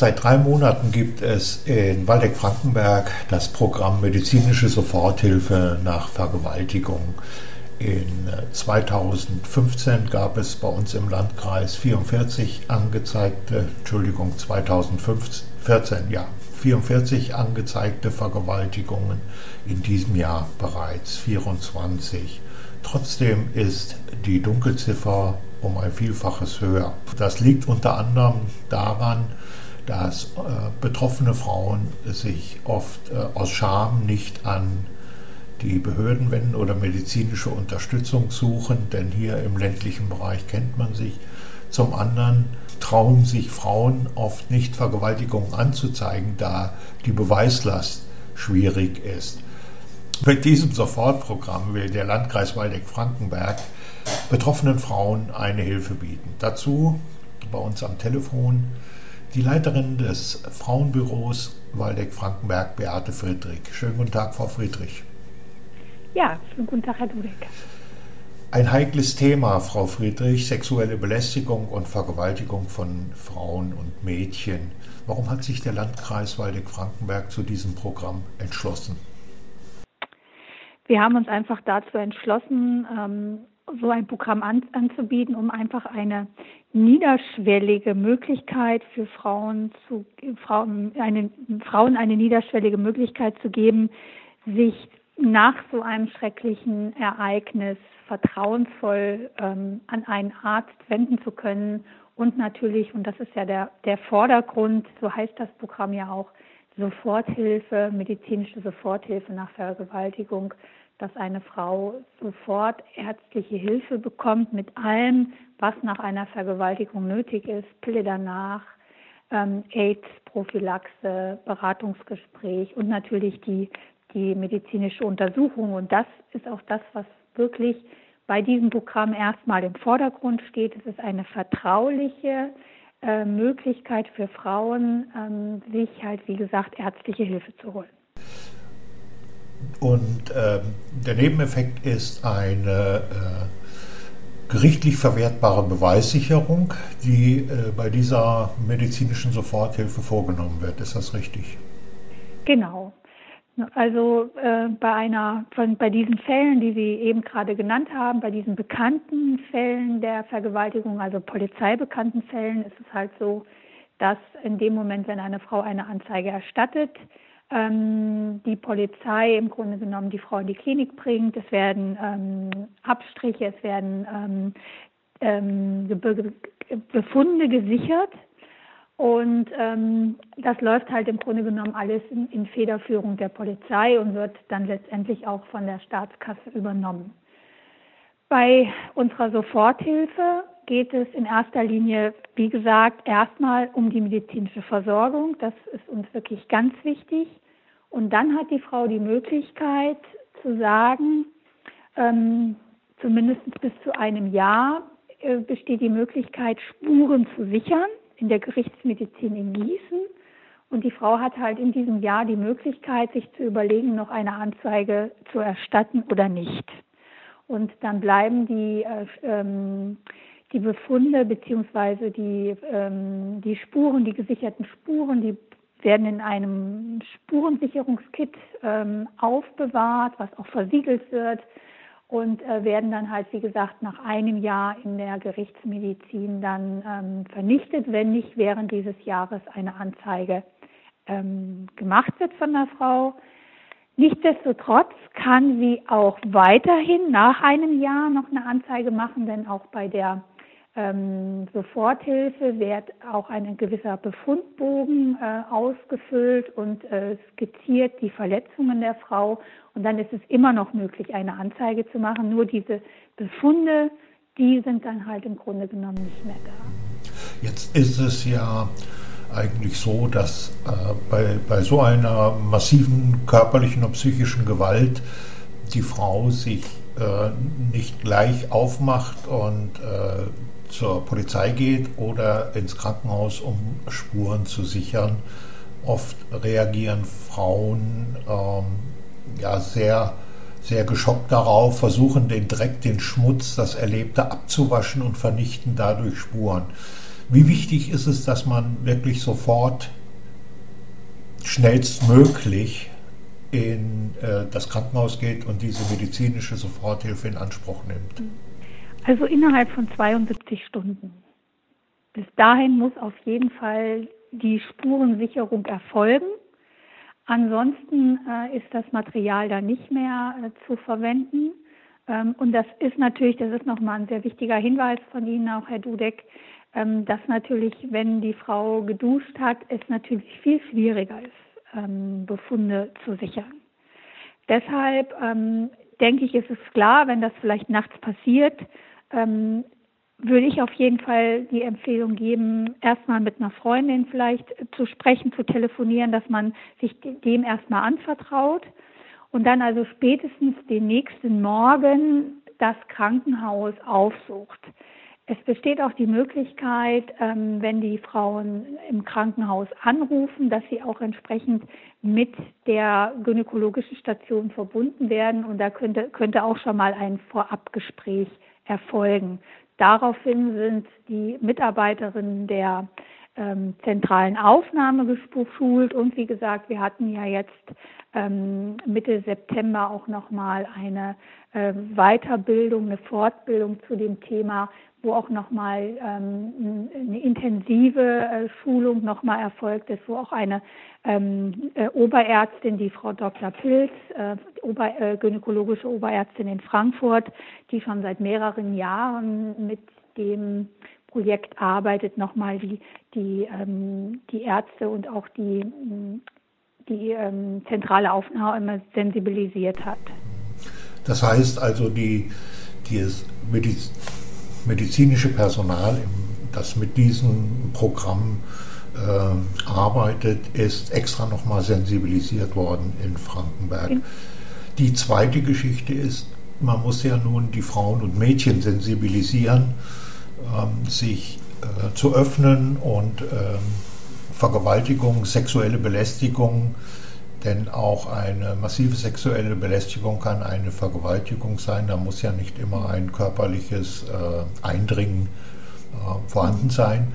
Seit drei Monaten gibt es in Waldeck-Frankenberg das Programm Medizinische Soforthilfe nach Vergewaltigung. In 2015 gab es bei uns im Landkreis 44 angezeigte, Entschuldigung, 2014, ja, 44 angezeigte Vergewaltigungen, in diesem Jahr bereits 24. Trotzdem ist die Dunkelziffer um ein Vielfaches höher. Das liegt unter anderem daran, dass äh, betroffene Frauen sich oft äh, aus Scham nicht an die Behörden wenden oder medizinische Unterstützung suchen, denn hier im ländlichen Bereich kennt man sich. Zum anderen trauen sich Frauen oft nicht, Vergewaltigungen anzuzeigen, da die Beweislast schwierig ist. Mit diesem Sofortprogramm will der Landkreis Waldeck-Frankenberg betroffenen Frauen eine Hilfe bieten. Dazu bei uns am Telefon die Leiterin des Frauenbüros Waldeck-Frankenberg, Beate Friedrich. Schönen guten Tag, Frau Friedrich. Ja, schönen guten Tag, Herr Dudek. Ein heikles Thema, Frau Friedrich, sexuelle Belästigung und Vergewaltigung von Frauen und Mädchen. Warum hat sich der Landkreis Waldeck-Frankenberg zu diesem Programm entschlossen? Wir haben uns einfach dazu entschlossen, ähm, so ein Programm an, anzubieten, um einfach eine niederschwellige Möglichkeit für Frauen zu Frauen eine, Frauen eine niederschwellige Möglichkeit zu geben, sich nach so einem schrecklichen Ereignis vertrauensvoll ähm, an einen Arzt wenden zu können. Und natürlich, und das ist ja der, der Vordergrund, so heißt das Programm ja auch, Soforthilfe, medizinische Soforthilfe nach Vergewaltigung, dass eine Frau sofort ärztliche Hilfe bekommt mit allem, was nach einer Vergewaltigung nötig ist, Pille danach, ähm, AIDS-Prophylaxe, Beratungsgespräch und natürlich die, die medizinische Untersuchung. Und das ist auch das, was wirklich bei diesem Programm erstmal im Vordergrund steht. Es ist eine vertrauliche äh, Möglichkeit für Frauen, ähm, sich halt, wie gesagt, ärztliche Hilfe zu holen. Und äh, der Nebeneffekt ist eine äh, gerichtlich verwertbare Beweissicherung, die äh, bei dieser medizinischen Soforthilfe vorgenommen wird. Ist das richtig? Genau. Also äh, bei einer von bei diesen Fällen, die Sie eben gerade genannt haben, bei diesen bekannten Fällen der Vergewaltigung, also polizeibekannten Fällen, ist es halt so, dass in dem Moment, wenn eine Frau eine Anzeige erstattet, ähm, die Polizei im Grunde genommen die Frau in die Klinik bringt. Es werden ähm, Abstriche, es werden ähm, ähm Befunde gesichert. Und ähm, das läuft halt im Grunde genommen alles in, in Federführung der Polizei und wird dann letztendlich auch von der Staatskasse übernommen. Bei unserer Soforthilfe geht es in erster Linie, wie gesagt, erstmal um die medizinische Versorgung. Das ist uns wirklich ganz wichtig. Und dann hat die Frau die Möglichkeit zu sagen, ähm, zumindest bis zu einem Jahr äh, besteht die Möglichkeit, Spuren zu sichern in der Gerichtsmedizin in Gießen. Und die Frau hat halt in diesem Jahr die Möglichkeit, sich zu überlegen, noch eine Anzeige zu erstatten oder nicht. Und dann bleiben die, äh, ähm, die Befunde beziehungsweise die, ähm, die Spuren, die gesicherten Spuren, die werden in einem Spurensicherungskit ähm, aufbewahrt, was auch versiegelt wird und äh, werden dann halt, wie gesagt, nach einem Jahr in der Gerichtsmedizin dann ähm, vernichtet, wenn nicht während dieses Jahres eine Anzeige ähm, gemacht wird von der Frau. Nichtsdestotrotz kann sie auch weiterhin nach einem Jahr noch eine Anzeige machen, denn auch bei der ähm, Soforthilfe wird auch ein gewisser Befundbogen äh, ausgefüllt und äh, skizziert die Verletzungen der Frau. Und dann ist es immer noch möglich, eine Anzeige zu machen. Nur diese Befunde, die sind dann halt im Grunde genommen nicht mehr da. Jetzt ist es ja eigentlich so, dass äh, bei, bei so einer massiven körperlichen und psychischen Gewalt die Frau sich äh, nicht gleich aufmacht und äh, zur Polizei geht oder ins Krankenhaus, um Spuren zu sichern. Oft reagieren Frauen ähm, ja sehr, sehr geschockt darauf, versuchen den Dreck, den Schmutz, das Erlebte abzuwaschen und vernichten dadurch Spuren. Wie wichtig ist es, dass man wirklich sofort schnellstmöglich in äh, das Krankenhaus geht und diese medizinische Soforthilfe in Anspruch nimmt? Also innerhalb von 72 Stunden. Bis dahin muss auf jeden Fall die Spurensicherung erfolgen. Ansonsten äh, ist das Material da nicht mehr äh, zu verwenden. Ähm, und das ist natürlich, das ist nochmal ein sehr wichtiger Hinweis von Ihnen auch, Herr Dudek, ähm, dass natürlich, wenn die Frau geduscht hat, es natürlich viel schwieriger ist, ähm, Befunde zu sichern. Deshalb ähm, denke ich, ist es klar, wenn das vielleicht nachts passiert, ähm, würde ich auf jeden Fall die Empfehlung geben, erstmal mit einer Freundin vielleicht zu sprechen, zu telefonieren, dass man sich dem erstmal anvertraut und dann also spätestens den nächsten Morgen das Krankenhaus aufsucht. Es besteht auch die Möglichkeit, ähm, wenn die Frauen im Krankenhaus anrufen, dass sie auch entsprechend mit der gynäkologischen Station verbunden werden. Und da könnte, könnte auch schon mal ein Vorabgespräch erfolgen. Daraufhin sind die Mitarbeiterinnen der ähm, zentralen Aufnahme geschult und wie gesagt, wir hatten ja jetzt ähm, Mitte September auch nochmal eine äh, Weiterbildung, eine Fortbildung zu dem Thema, wo auch nochmal ähm, eine intensive äh, Schulung nochmal erfolgt ist, wo auch eine ähm, äh, Oberärztin, die Frau Dr. Pilz, äh, Ober, äh, gynäkologische Oberärztin in Frankfurt, die schon seit mehreren Jahren mit dem Projekt arbeitet, nochmal die, die, ähm, die Ärzte und auch die, die ähm, zentrale Aufnahme sensibilisiert hat. Das heißt also, die, die Mediz medizinische Personal, das mit diesem Programm äh, arbeitet, ist extra nochmal sensibilisiert worden in Frankenberg. Mhm. Die zweite Geschichte ist, man muss ja nun die Frauen und Mädchen sensibilisieren, ähm, sich äh, zu öffnen und ähm, Vergewaltigung, sexuelle Belästigung, denn auch eine massive sexuelle Belästigung kann eine Vergewaltigung sein. Da muss ja nicht immer ein körperliches äh, Eindringen äh, vorhanden sein.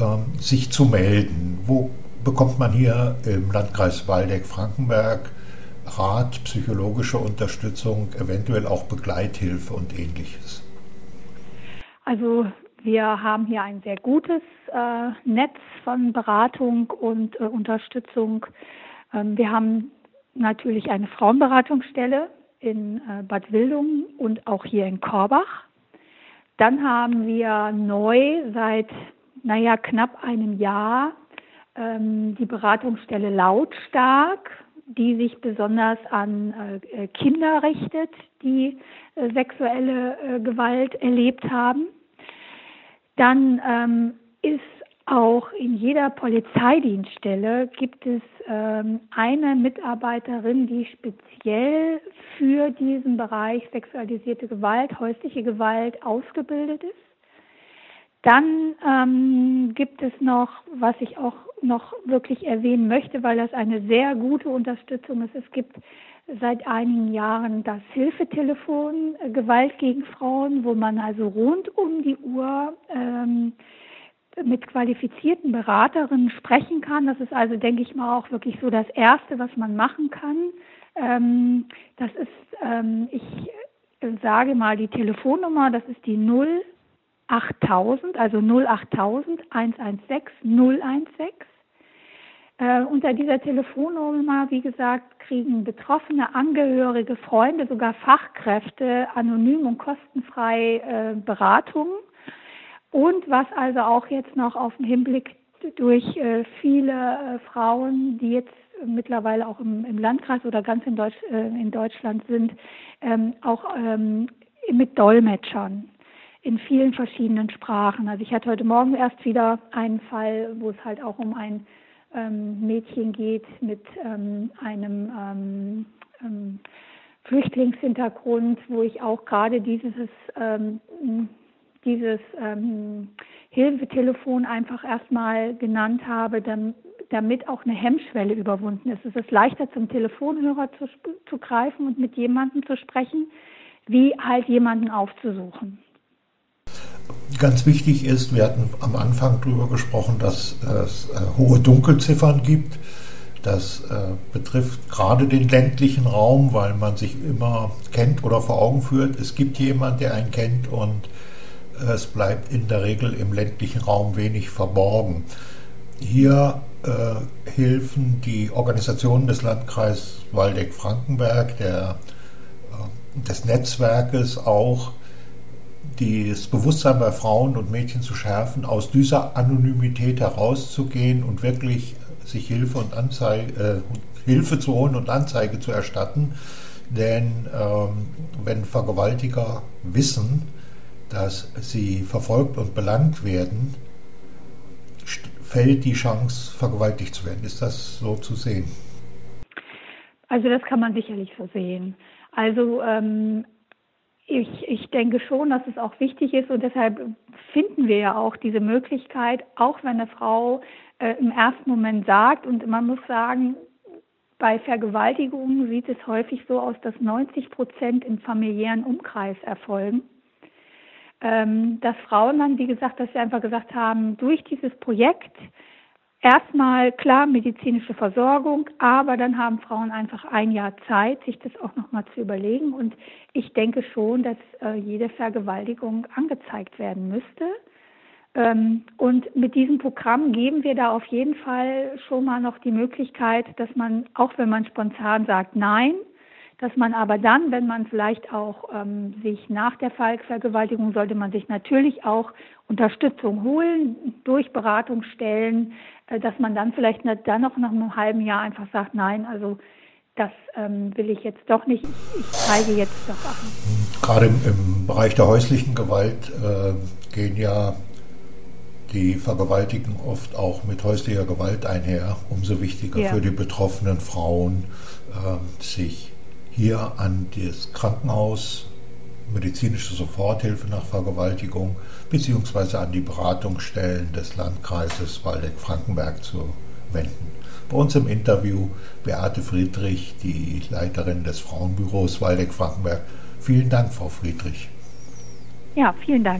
Ähm, sich zu melden. Wo bekommt man hier im Landkreis Waldeck-Frankenberg Rat, psychologische Unterstützung, eventuell auch Begleithilfe und ähnliches? Also wir haben hier ein sehr gutes äh, Netz von Beratung und äh, Unterstützung. Ähm, wir haben natürlich eine Frauenberatungsstelle in äh, Bad Wildungen und auch hier in Korbach. Dann haben wir neu seit, naja, knapp einem Jahr ähm, die Beratungsstelle Lautstark, die sich besonders an äh, Kinder richtet, die äh, sexuelle äh, Gewalt erlebt haben. Dann ähm, ist auch in jeder Polizeidienststelle gibt es ähm, eine Mitarbeiterin, die speziell für diesen Bereich sexualisierte Gewalt, häusliche Gewalt ausgebildet ist. Dann ähm, gibt es noch, was ich auch noch wirklich erwähnen möchte, weil das eine sehr gute Unterstützung ist. Es gibt seit einigen Jahren das Hilfetelefon äh, Gewalt gegen Frauen, wo man also rund um die Uhr ähm, mit qualifizierten Beraterinnen sprechen kann. Das ist also, denke ich mal, auch wirklich so das Erste, was man machen kann. Ähm, das ist, ähm, ich sage mal die Telefonnummer, das ist die 08000, also 08000 116 016. Äh, unter dieser Telefonnummer, wie gesagt, kriegen Betroffene, Angehörige, Freunde, sogar Fachkräfte anonym und kostenfrei äh, Beratungen. Und was also auch jetzt noch auf den Hinblick durch äh, viele äh, Frauen, die jetzt mittlerweile auch im, im Landkreis oder ganz in, Deutsch, äh, in Deutschland sind, ähm, auch ähm, mit Dolmetschern in vielen verschiedenen Sprachen. Also ich hatte heute Morgen erst wieder einen Fall, wo es halt auch um ein ähm, Mädchen geht mit ähm, einem ähm, ähm, Flüchtlingshintergrund, wo ich auch gerade dieses, ähm, dieses ähm, Hilfetelefon einfach erstmal genannt habe, damit, auch eine Hemmschwelle überwunden ist. Es ist leichter zum Telefonhörer zu, zu greifen und mit jemandem zu sprechen, wie halt jemanden aufzusuchen. Ganz wichtig ist, wir hatten am Anfang darüber gesprochen, dass es äh, hohe Dunkelziffern gibt. Das äh, betrifft gerade den ländlichen Raum, weil man sich immer kennt oder vor Augen führt. Es gibt jemanden, der einen kennt und äh, es bleibt in der Regel im ländlichen Raum wenig verborgen. Hier äh, helfen die Organisationen des Landkreises Waldeck-Frankenberg, äh, des Netzwerkes auch, das Bewusstsein bei Frauen und Mädchen zu schärfen, aus dieser Anonymität herauszugehen und wirklich sich Hilfe und Anzeige, äh, Hilfe zu holen und Anzeige zu erstatten. Denn ähm, wenn Vergewaltiger wissen, dass sie verfolgt und belangt werden, fällt die Chance, vergewaltigt zu werden. Ist das so zu sehen? Also das kann man sicherlich so sehen. Also ähm, ich, ich denke schon, dass es auch wichtig ist und deshalb finden wir ja auch diese Möglichkeit, auch wenn eine Frau äh, im ersten Moment sagt, und man muss sagen, bei Vergewaltigungen sieht es häufig so aus, dass 90 Prozent im familiären Umkreis erfolgen. Ähm, dass Frauen dann, wie gesagt, dass sie einfach gesagt haben, durch dieses Projekt erstmal klar medizinische Versorgung, aber dann haben Frauen einfach ein Jahr Zeit, sich das auch nochmal zu überlegen. Und ich denke schon, dass äh, jede Vergewaltigung angezeigt werden müsste. Ähm, und mit diesem Programm geben wir da auf jeden Fall schon mal noch die Möglichkeit, dass man, auch wenn man spontan sagt Nein, dass man aber dann, wenn man vielleicht auch ähm, sich nach der Vergewaltigung, sollte man sich natürlich auch Unterstützung holen durch Beratungsstellen, äh, dass man dann vielleicht dann noch nach einem halben Jahr einfach sagt, nein, also das ähm, will ich jetzt doch nicht, ich zeige jetzt doch an. Gerade im, im Bereich der häuslichen Gewalt äh, gehen ja die Vergewaltigen oft auch mit häuslicher Gewalt einher. Umso wichtiger ja. für die betroffenen Frauen, äh, sich hier an das Krankenhaus, medizinische Soforthilfe nach Vergewaltigung, beziehungsweise an die Beratungsstellen des Landkreises Waldeck-Frankenberg zu wenden. Bei uns im Interview Beate Friedrich, die Leiterin des Frauenbüros Waldeck-Frankenberg. Vielen Dank, Frau Friedrich. Ja, vielen Dank.